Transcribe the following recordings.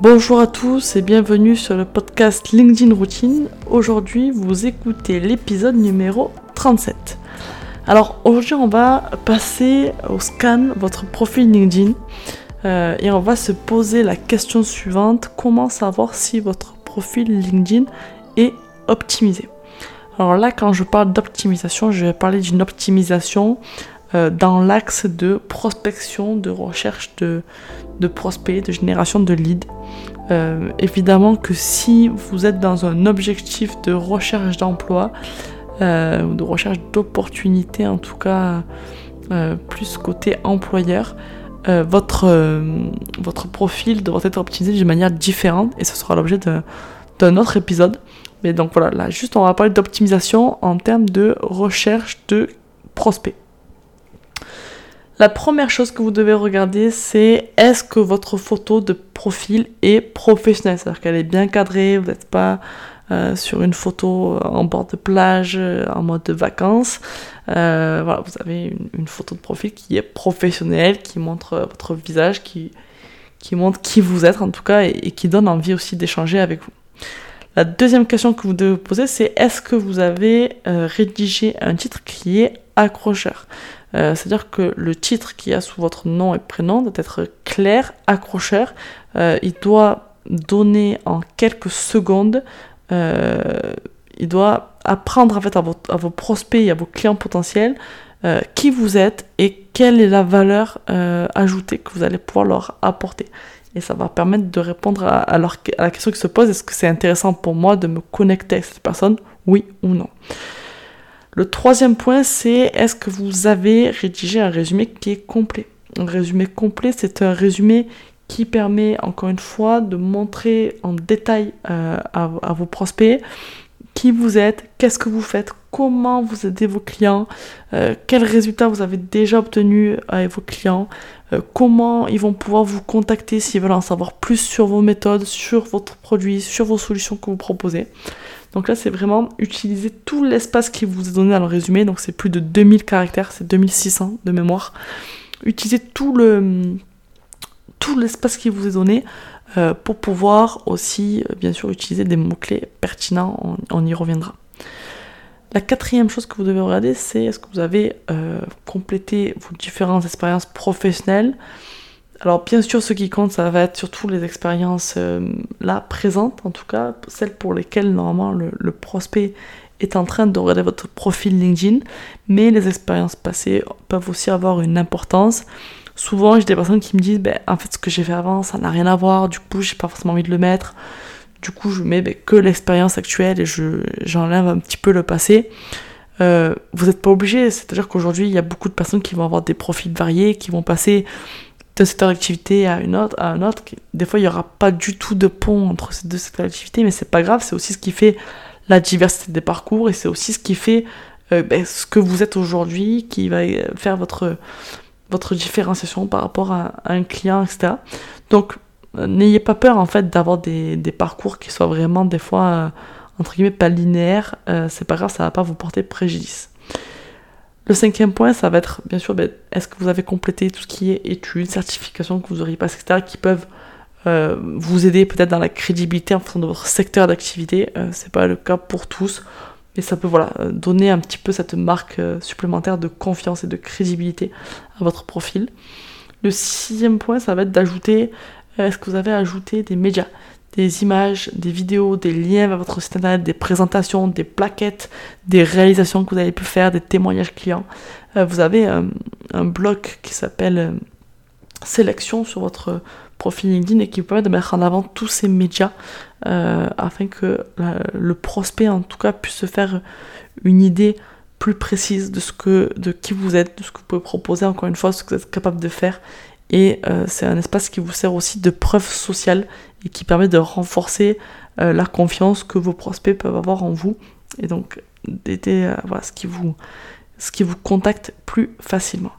Bonjour à tous et bienvenue sur le podcast LinkedIn Routine. Aujourd'hui, vous écoutez l'épisode numéro 37. Alors aujourd'hui, on va passer au scan votre profil LinkedIn euh, et on va se poser la question suivante comment savoir si votre profil LinkedIn est optimisé? Alors là, quand je parle d'optimisation, je vais parler d'une optimisation euh, dans l'axe de prospection, de recherche de, prospects, de génération de leads. Euh, évidemment que si vous êtes dans un objectif de recherche d'emploi, euh, de recherche d'opportunités en tout cas, plus côté employeur, votre, votre profil devra être optimisé d'une manière différente et ce sera l'objet d'un autre épisode. Mais donc voilà, là juste on va parler d'optimisation en termes de recherche de prospects. La première chose que vous devez regarder, c'est est-ce que votre photo de profil est professionnelle, c'est-à-dire qu'elle est bien cadrée, vous n'êtes pas euh, sur une photo en bord de plage, euh, en mode de vacances. Euh, voilà, vous avez une, photo de profil qui est professionnelle, qui montre votre visage, qui, montre qui vous êtes en tout cas, et, et qui donne envie aussi d'échanger avec vous. La deuxième question que vous devez vous poser, c'est est-ce que vous avez rédigé un titre qui est accrocheur? Euh, c'est-à-dire que le titre qui a sous votre nom et prénom doit être clair, accrocheur. Euh, il doit donner en quelques secondes, euh, il doit apprendre en fait à, vos prospects et à vos clients potentiels qui vous êtes et quelle est la valeur ajoutée que vous allez pouvoir leur apporter. Et ça va permettre de répondre à, à la question qui se pose, est-ce que c'est intéressant pour moi de me connecter avec cette personne, oui ou non? Le troisième point, c'est est-ce que vous avez rédigé un résumé qui est complet? Un résumé complet, c'est un résumé qui permet encore une fois de montrer en détail euh, à, vos prospects qui vous êtes, qu'est-ce que vous faites, comment vous aidez vos clients, euh, quels résultats vous avez déjà obtenus avec vos clients, euh, comment ils vont pouvoir vous contacter s'ils veulent en savoir plus sur vos méthodes, sur votre produit, sur vos solutions que vous proposez. Donc là, c'est vraiment utiliser tout l'espace qui vous est donné dans le résumé. Donc c'est plus de 2000 caractères, c'est 2600 de mémoire. Utilisez tout le tout l'espace qui vous est donné euh, pour pouvoir aussi, euh, bien sûr, utiliser des mots-clés pertinents. On, y reviendra. La quatrième chose que vous devez regarder, c'est est-ce que vous avez euh, complété vos différentes expériences professionnelles alors bien sûr, ce qui compte, ça va être surtout les expériences là présentes, en tout cas celles pour lesquelles normalement le, prospect est en train de regarder votre profil LinkedIn, mais les expériences passées peuvent aussi avoir une importance. Souvent, j'ai des personnes qui me disent, ben, en fait, ce que j'ai fait avant, ça n'a rien à voir, du coup, j'ai pas forcément envie de le mettre. Du coup, je mets ben, que l'expérience actuelle et je, j'enlève un petit peu le passé. Euh, vous n'êtes pas obligé, c'est-à-dire qu'aujourd'hui, il y a beaucoup de personnes qui vont avoir des profils variés, qui vont passer de secteur d'activité à une autre, à un autre. Des fois, il n'y aura pas du tout de pont entre ces deux secteurs d'activité, mais c'est pas grave, c'est aussi ce qui fait la diversité des parcours et c'est aussi ce qui fait euh, ben, ce que vous êtes aujourd'hui, qui va faire votre, votre différenciation par rapport à, un client, etc. Donc, euh, n'ayez pas peur en fait d'avoir des, parcours qui soient vraiment des fois, euh, entre guillemets, pas linéaires. c'est pas grave, ça va pas vous porter préjudice. Le cinquième point, ça va être bien sûr, ben, est-ce que vous avez complété tout ce qui est études, certifications que vous auriez passées, etc., qui peuvent euh, vous aider peut-être dans la crédibilité en fonction de votre secteur d'activité? Euh, c'est pas le cas pour tous, mais ça peut voilà euh, donner un petit peu cette marque supplémentaire de confiance et de crédibilité à votre profil. Le sixième point, ça va être d'ajouter, est-ce que vous avez ajouté des médias des images, des vidéos, des liens vers votre site internet, des présentations, des plaquettes, des réalisations que vous avez pu faire, des témoignages clients? Euh, vous avez euh, un bloc qui s'appelle euh, Sélection sur votre profil LinkedIn et qui vous permet de mettre en avant tous ces médias afin que le prospect en tout cas puisse se faire une idée plus précise de ce que de qui vous êtes, de ce que vous pouvez proposer encore une fois, ce que vous êtes capable de faire et euh, c'est un espace qui vous sert aussi de preuve sociale et qui permet de renforcer euh, la confiance que vos prospects peuvent avoir en vous et donc d'aider euh, voilà, ce, ce qui vous contacte plus facilement.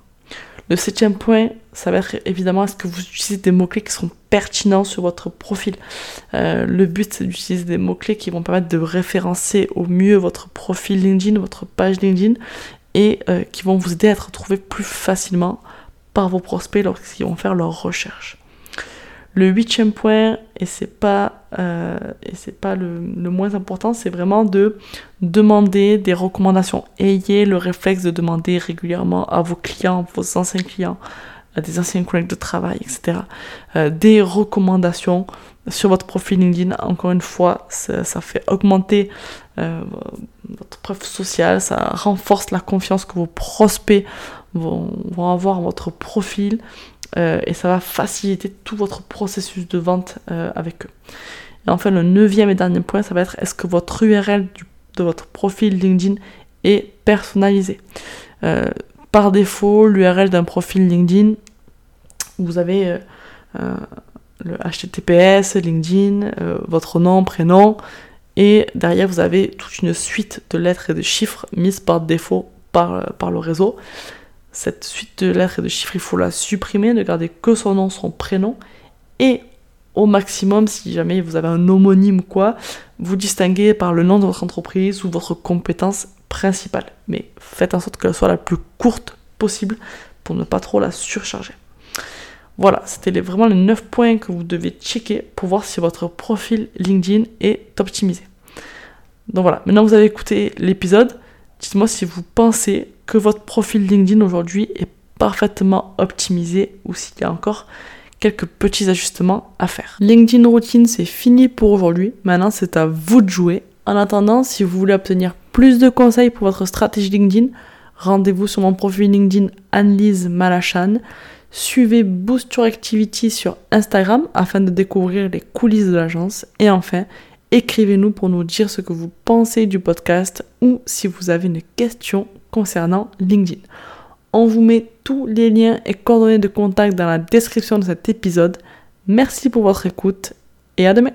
Le septième point, ça va être évidemment est-ce que vous utilisez des mots-clés qui sont pertinents sur votre profil? le but, c'est d'utiliser des mots-clés qui vont permettre de référencer au mieux votre profil LinkedIn, votre page LinkedIn, et qui vont vous aider à être retrouvé plus facilement par vos prospects lorsqu'ils vont faire leurs recherches. Le huitième point, et c'est pas, euh, et c'est pas le, le, moins important, c'est vraiment de demander des recommandations. Ayez le réflexe de demander régulièrement à vos clients, vos anciens clients, à des anciens collègues de travail, etc., euh, des recommandations sur votre profil LinkedIn. Encore une fois, ça, fait augmenter euh, votre preuve sociale, ça renforce la confiance que vos prospects vont, vont avoir en votre profil euh, et ça va faciliter tout votre processus de vente euh, avec eux. Et enfin, le neuvième et dernier point, ça va être est-ce que votre URL de votre profil LinkedIn est personnalisé? Euh, Par défaut, l'URL d'un profil LinkedIn, vous avez le HTTPS, LinkedIn, votre nom, prénom, et derrière vous avez toute une suite de lettres et de chiffres mises par défaut par, par le réseau cette suite de lettres et de chiffres, il faut la supprimer, ne garder que son nom, son prénom, et au maximum, si jamais vous avez un homonyme quoi, vous distinguez par le nom de votre entreprise ou votre compétence principale. Mais faites en sorte qu'elle soit la plus courte possible pour ne pas trop la surcharger. Voilà, c'était vraiment les 9 points que vous devez checker pour voir si votre profil LinkedIn est optimisé. Donc voilà, maintenant vous avez écouté l'épisode, dites-moi si vous pensez que votre profil LinkedIn aujourd'hui est parfaitement optimisé ou s'il y a encore quelques petits ajustements à faire. LinkedIn Routine, c'est fini pour aujourd'hui. Maintenant, c'est à vous de jouer. En attendant, si vous voulez obtenir plus de conseils pour votre stratégie LinkedIn, rendez-vous sur mon profil LinkedIn Annelise Malachan. Suivez Boost Your Activity sur Instagram afin de découvrir les coulisses de l'agence. Et enfin, écrivez-nous pour nous dire ce que vous pensez du podcast ou si vous avez une question concernant LinkedIn. On vous met tous les liens et coordonnées de contact dans la description de cet épisode. Merci pour votre écoute et à demain.